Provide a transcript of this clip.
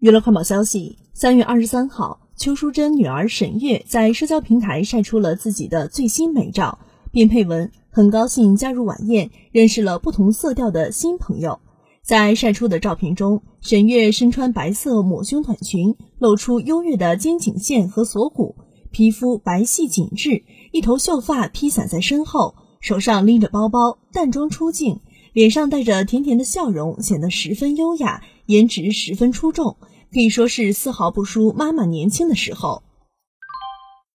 娱乐快报消息：三月二十三号，邱淑贞女儿沈月在社交平台晒出了自己的最新美照，并配文：“很高兴加入晚宴，认识了不同色调的新朋友。”在晒出的照片中，沈月身穿白色抹胸短裙，露出优越的肩颈线和锁骨，皮肤白皙紧致，一头秀发披散在身后，手上拎着包包，淡妆出镜。脸上带着甜甜的笑容，显得十分优雅，颜值十分出众，可以说是丝毫不输妈妈年轻的时候。